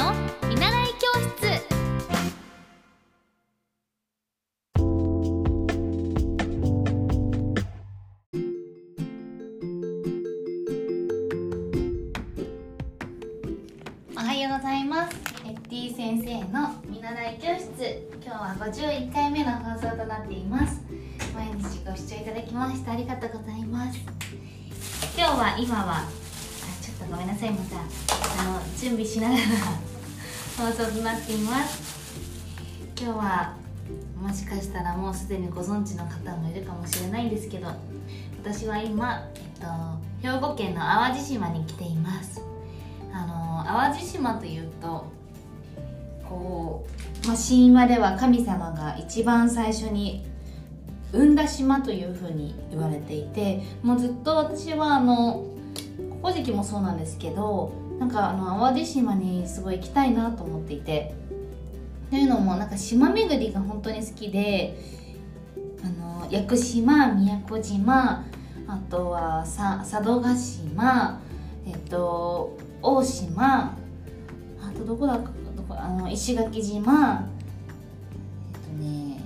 の見習い教室。おはようございます。エッティ先生の見習い教室。今日は51回目の放送となっています。毎日ご視聴いただきましてありがとうございます。今日は今はあちょっとごめんなさい。またあの準備しながら放送となっています。今日はもしかしたらもうすでにご存知の方もいるかもしれないんですけど私は今、えっと、兵庫県の淡路島に来ています。あの淡路島というとこう、まあ、神話では神様が一番最初に産んだ島というふうに言われていてもうずっと私はあのここ時期もそうなんですけどなんかあの淡路島にすごい行きたいなと思っていて。というのもなんか島巡りが本当に好きであの屋久島宮古島あとはさ佐渡島えっと大島あとどこだどこあの石垣島えっとね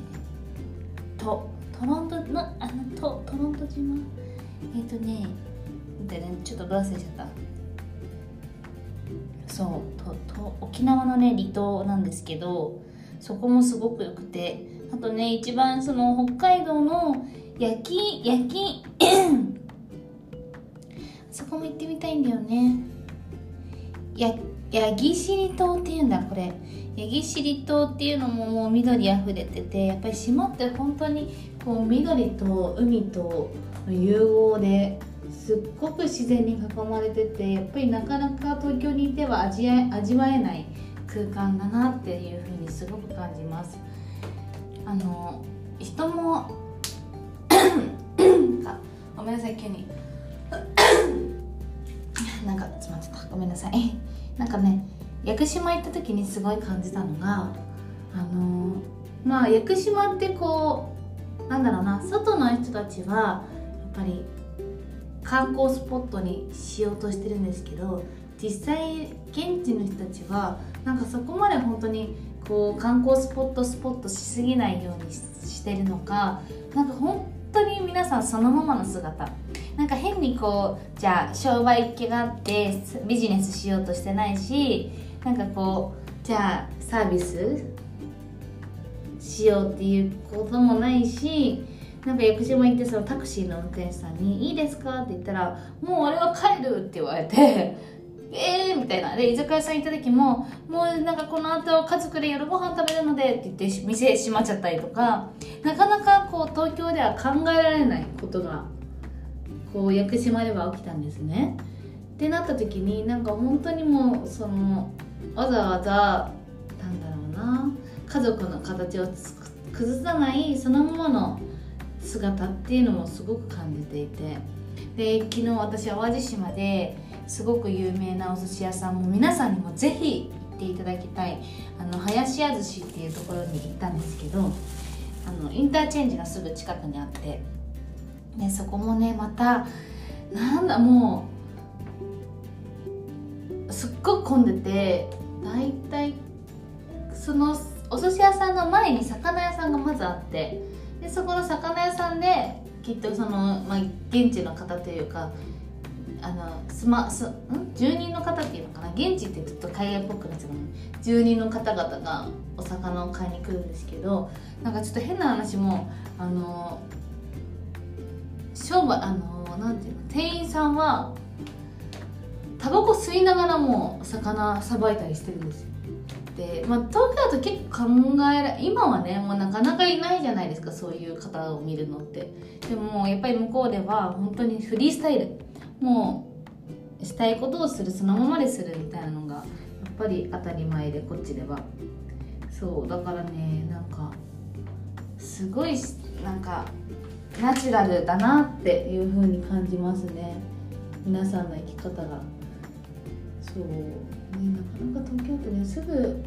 とトロントのあのトトロント島？えっとねちょっとど忘れちゃった。そうとと沖縄のね離島なんですけどそこもすごくよくてあとね一番その北海道の焼き焼き そこも行ってみたいんだよね。やヤギシリ島っていうんだこれ。ヤギシリ島っていうのももう緑あふれててやっぱり島って本当にこう緑と海と融合ですっごく自然に囲まれててやっぱりなかなか東京にいては味わ味わえない空間だなっていうふうにすごく感じます。あの人もあごめんなさい急に。なんか詰まっちゃったごめんなさい。なんかね屋久島行った時にすごい感じたのがあのまあ屋久島ってこうなんだろうな外の人たちはやっぱり観光スポットにしようとしてるんですけど実際現地の人たちはなんかそこまで本当にこう観光スポットスポットしすぎないようにしてるのかなんか本当に皆さんそのままの姿。なんか変にこうじゃあ商売っ気があってビジネスしようとしてないしなんかこうじゃあサービスしようっていうこともないしなんか屋久島行ってそのタクシーの運転手さんに「いいですか?」って言ったら「もう俺は帰る」って言われて「えー」みたいなで居酒屋さん行った時も「もうなんかこの後家族で夜ご飯食べるので」って言って店閉まっちゃったりとかなかなかこう東京では考えられないことがこう屋久島では起きたんですね。ってなった時になんか本当にもうそのわざわざなんだろうな家族の形を崩さないそのままの姿っていうのもすごく感じていて。で昨日私淡路島ですごく有名なお寿司屋さんも皆さんにもぜひ行っていただきたいあの林家寿司っていうところに行ったんですけどあのインターチェンジのすぐ近くにあって。でそこもねまたなんだもうすっごく混んでて大体そのお寿司屋さんの前に魚屋さんがまずあって。でそこの魚屋さんできっとその、まあ、現地の方というかあのすますん？住人の方っていうのかな？現地ってちょっと海外っぽくなっちゃう住人の方々がお魚を買いに来るんですけどなんかちょっと変な話もあの商売あのなんていうの？店員さんはタバコ吸いながらも魚さばいたりしてるんですよ。で、まあ、東京だと結構考えら今はねもうなかなかいないじゃないですかそういう方を見るのって。でもやっぱり向こうでは本当にフリースタイル。もうしたいことをするそのままでするみたいなのがやっぱり当たり前でこっちでは。そうだからねなんかすごいなんかナチュラルだなっていう風に感じますね。皆さんの生き方が。そうねなかなか東京ってねすぐ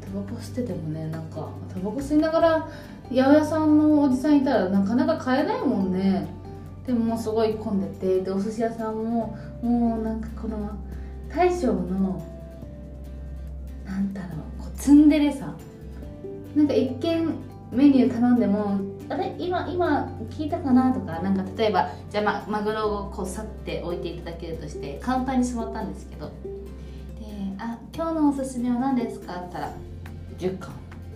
タバコ吸っててもねなんかタバコ吸いながら八百屋さんのおじさんいたらなかなか買えないもんね。でももうすごい混んでてでお寿司屋さんももうなんかこの大将のなんだろうこうツンデレさ。なんか一見メニュー頼んでもあれ今今聞いたかなとかなんか例えばじゃあ、ま、マグロをこうさって置いていただけるとしてカウンターに座ったんですけど。で「あ今日のおすすめは何ですか?」って言ったら「10貫。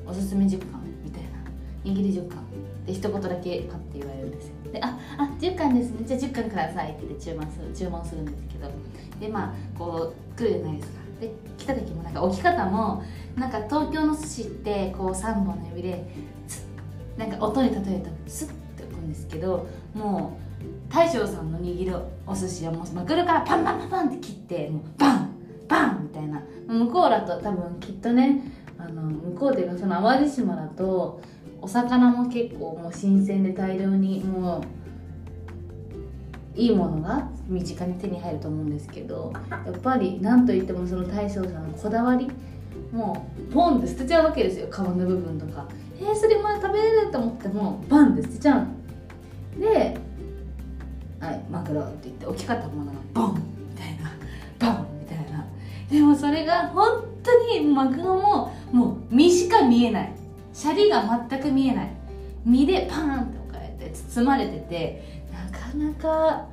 おすすめ10貫」みたいな「握り10貫」で一言だけパッて言われるんですよ。で「ああ10貫ですね。じゃあ10貫ください」って注文する注文するんですけど。でまあこう来るじゃないですか。で来た時もなんか置き方もなんか東京の寿司ってこう3本の指でなんか音に例えるとスッて置くんですけどもう大将さんの握るお寿司はもうマグロからパンパンパンパンって切ってもうバンバンみたいな。向こうだと多分きっとねあの向こうっていうかその淡路島だとお魚も結構もう新鮮で大量にもういいものが身近に手に入ると思うんですけどやっぱり何といってもその大将さんのこだわりもうポンって捨てちゃうわけですよ。皮の部分とか。えー、それまで食べれると思ってもバンって捨てちゃうで「はいマグロ」って言って置き方もなんかボンみたいな。ボンみたいな。でもそれが本当にマグロももう身しか見えない。シャリが全く見えない。身でパーンって置かれて包まれててなかなか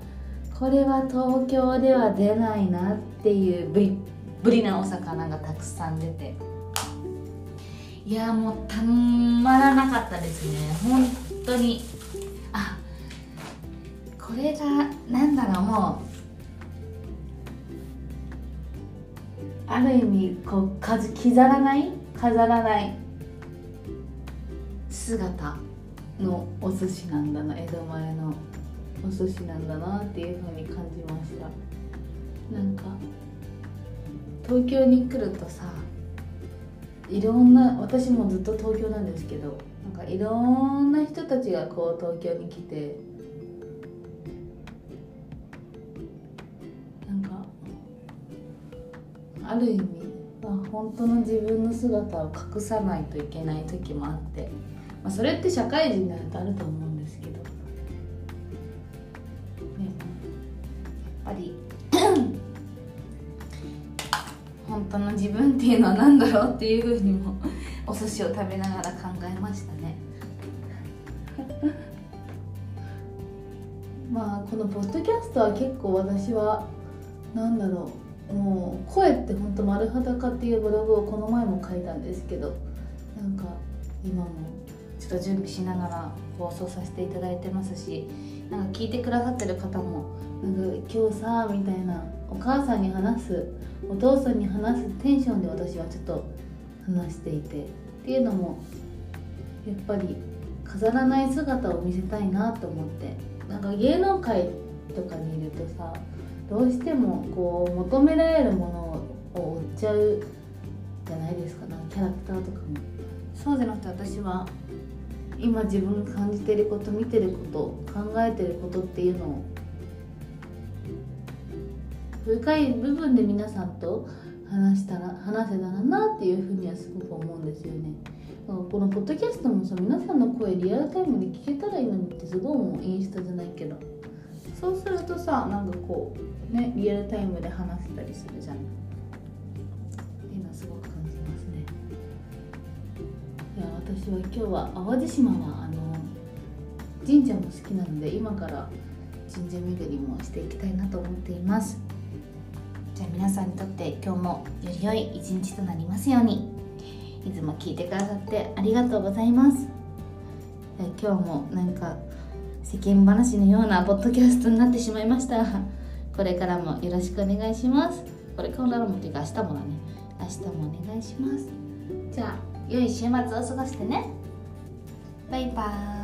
これは東京では出ないなっていうぶりぶりなお魚がたくさん出て。いやもうたまらなかったですね。本当に。あこれがなんだろうもうある意味こうか飾らない？飾らない。姿のお寿司なんだな江戸前のお寿司なんだなっていうふうに感じました。なんか東京に来るとさいろんな私もずっと東京なんですけどなんかいろんな人たちがこう東京に来てなんかある意味、まあ、本当の自分の姿を隠さないといけない時もあって、まあ、それって社会人になるとあると思うんですけど、ね、やっぱり当の自分っていうのは何だろうっていうふうにも お寿司を食べながら考えましたね。まあこのポッドキャストは結構私は何だろうもう声って本当丸裸っていうブログをこの前も書いたんですけどなんか今もちょっと準備しながら放送させていただいてますしなんか聞いてくださってる方もなんか今日さみたいなお母さんに話すお父さんに話すテンションで私はちょっと話していてっていうのもやっぱり飾らない姿を見せたいなと思ってなんか芸能界とかにいるとさどうしてもこう求められるものを追っちゃうじゃないですかなキャラクターとかも。そうじゃなくて私は今自分が感じてること見てること考えてることっていうのを深い部分で皆さんと話したら話せたらなっていうふうにはすごく思うんですよね。このポッドキャストもさ皆さんの声リアルタイムで聞けたらいいのにってすごいもうインスタじゃないけど。そうするとさなんかこうねリアルタイムで話せたりするじゃんっていうのはすごく感じますね。いや私は今日は淡路島はあの神社も好きなので今から神社巡りもしていきたいなと思っています。じゃあ皆さんにとって今日もより良い一日となりますように。いつも聞いてくださってありがとうございます。今日もなんか世間話のようなポッドキャストになってしまいました。これからもよろしくお願いします。これからもっていうか明日もだね。明日もお願いします。じゃあ良い週末を過ごしてね。バイバーイ。